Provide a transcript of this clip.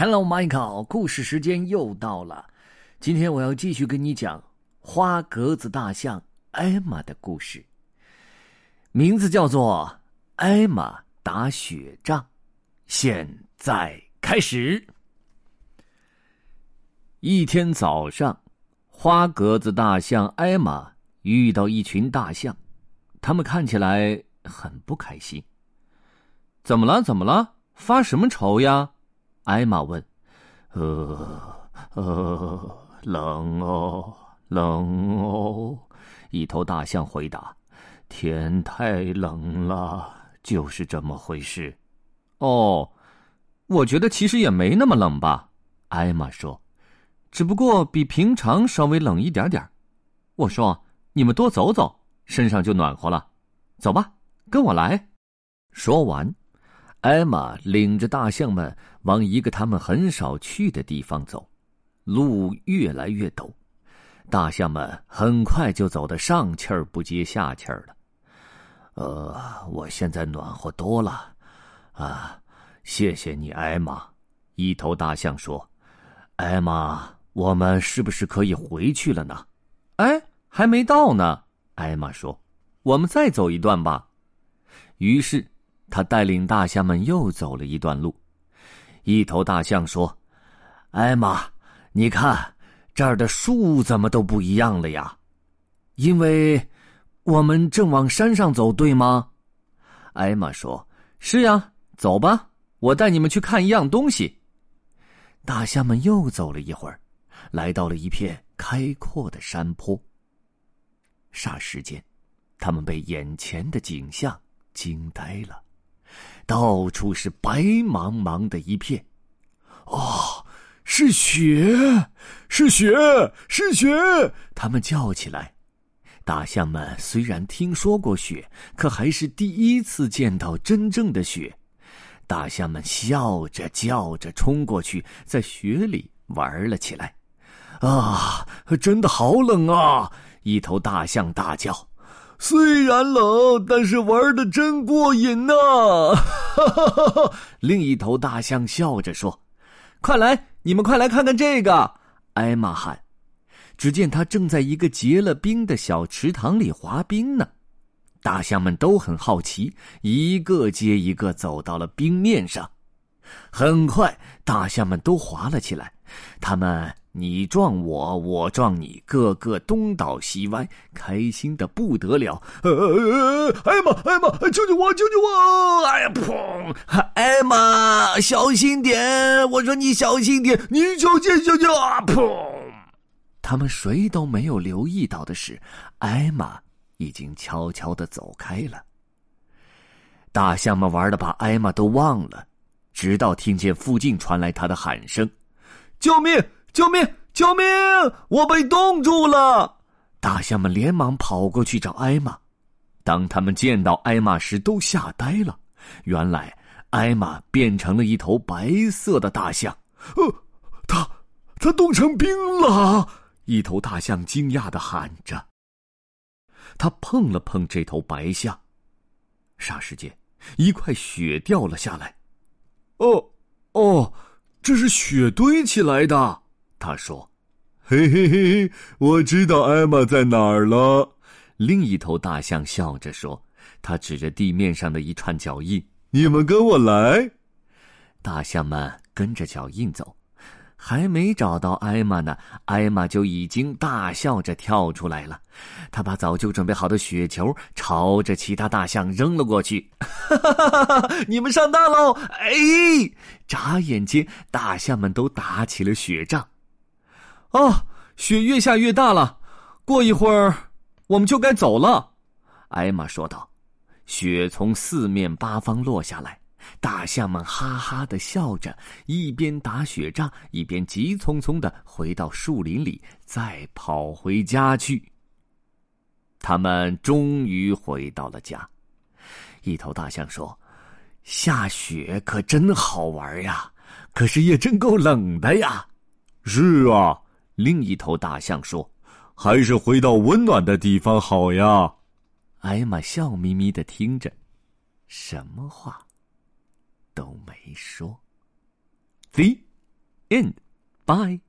Hello, Michael，故事时间又到了。今天我要继续跟你讲花格子大象艾玛的故事，名字叫做《艾玛打雪仗》。现在开始。一天早上，花格子大象艾玛遇到一群大象，他们看起来很不开心。怎么了？怎么了？发什么愁呀？艾玛问。呃呃。冷哦，冷哦！一头大象回答：“天太冷了，就是这么回事。”哦，我觉得其实也没那么冷吧？艾玛说：“只不过比平常稍微冷一点点。”我说：“你们多走走，身上就暖和了。走吧，跟我来。”说完，艾玛领着大象们往一个他们很少去的地方走。路越来越陡，大象们很快就走得上气儿不接下气儿了。呃，我现在暖和多了，啊，谢谢你，艾玛。一头大象说：“艾玛，我们是不是可以回去了呢？”哎，还没到呢。艾玛说：“我们再走一段吧。”于是，他带领大象们又走了一段路。一头大象说：“艾玛。”你看，这儿的树怎么都不一样了呀？因为，我们正往山上走，对吗？艾玛说：“是呀，走吧，我带你们去看一样东西。”大象们又走了一会儿，来到了一片开阔的山坡。霎时间，他们被眼前的景象惊呆了，到处是白茫茫的一片。哦！是雪，是雪，是雪！他们叫起来。大象们虽然听说过雪，可还是第一次见到真正的雪。大象们笑着叫着冲过去，在雪里玩了起来。啊，真的好冷啊！一头大象大叫。虽然冷，但是玩的真过瘾呐，哈哈哈哈！另一头大象笑着说：“快来！”你们快来看看这个！艾玛喊。只见他正在一个结了冰的小池塘里滑冰呢。大象们都很好奇，一个接一个走到了冰面上。很快，大象们都滑了起来。他们。你撞我，我撞你，个个东倒西歪，开心的不得了。呃，艾玛，艾玛，救救我，救救我！哎呀，砰！艾玛，小心点！我说你小心点，你小心，小心啊！砰！他们谁都没有留意到的是，艾玛已经悄悄的走开了。大象们玩的把艾玛都忘了，直到听见附近传来他的喊声：“救命！”救命！救命！我被冻住了！大象们连忙跑过去找艾玛。当他们见到艾玛时，都吓呆了。原来，艾玛变成了一头白色的大象。呃，他他冻成冰了！一头大象惊讶的喊着。他碰了碰这头白象，霎时间，一块雪掉了下来。哦，哦，这是雪堆起来的。他说：“嘿嘿嘿嘿，我知道艾玛在哪儿了。”另一头大象笑着说：“他指着地面上的一串脚印，你们跟我来。”大象们跟着脚印走，还没找到艾玛呢，艾玛就已经大笑着跳出来了。他把早就准备好的雪球朝着其他大象扔了过去。哈哈哈！你们上当喽！哎，眨眼间，大象们都打起了雪仗。哦，雪越下越大了，过一会儿我们就该走了。”艾玛说道。雪从四面八方落下来，大象们哈哈的笑着，一边打雪仗，一边急匆匆的回到树林里，再跑回家去。他们终于回到了家。一头大象说：“下雪可真好玩呀，可是也真够冷的呀。”“是啊。”另一头大象说：“还是回到温暖的地方好呀。”艾玛笑眯眯的听着，什么话都没说。The end. Bye.